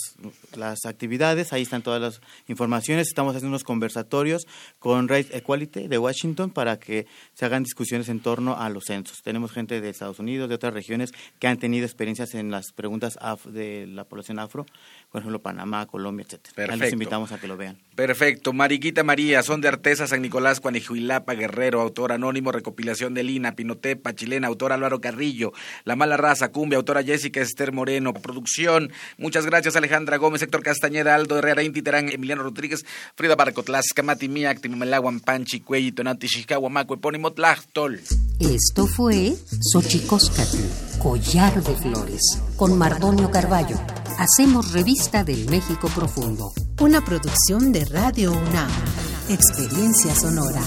las actividades, ahí están todas las informaciones. Estamos haciendo unos conversatorios con Race Equality de Washington para que se hagan discusiones en torno a los censos. Tenemos gente de Estados Unidos, de otras regiones que han tenido experiencias en las preguntas de la población afro por ejemplo, Panamá, Colombia, etcétera.
Perfecto.
Ahí los invitamos a que lo vean.
Perfecto. Mariquita María, son de Artesa, San Nicolás, Cuanijuilapa, Guerrero, autor anónimo, recopilación de Lina, Pinotepa, chilena, autor Álvaro Carrillo, La Mala Raza, Cumbia, autora Jessica Esther Moreno, producción. Muchas gracias, Alejandra Gómez, Héctor Castañeda, Aldo Herrera, Inti Terán, Emiliano Rodríguez, Frida Barcotlas, Camati Miak, Timumelaguan, Panchi, Cuelli, Tonati, Xixcahua, Maco, Epónimo, Tlachtol.
Esto fue Xochicóscatl, Collar de Flores, con Mardonio Carballo. Hacemos revista del México Profundo.
Una producción de Radio UNAM.
Experiencia sonora.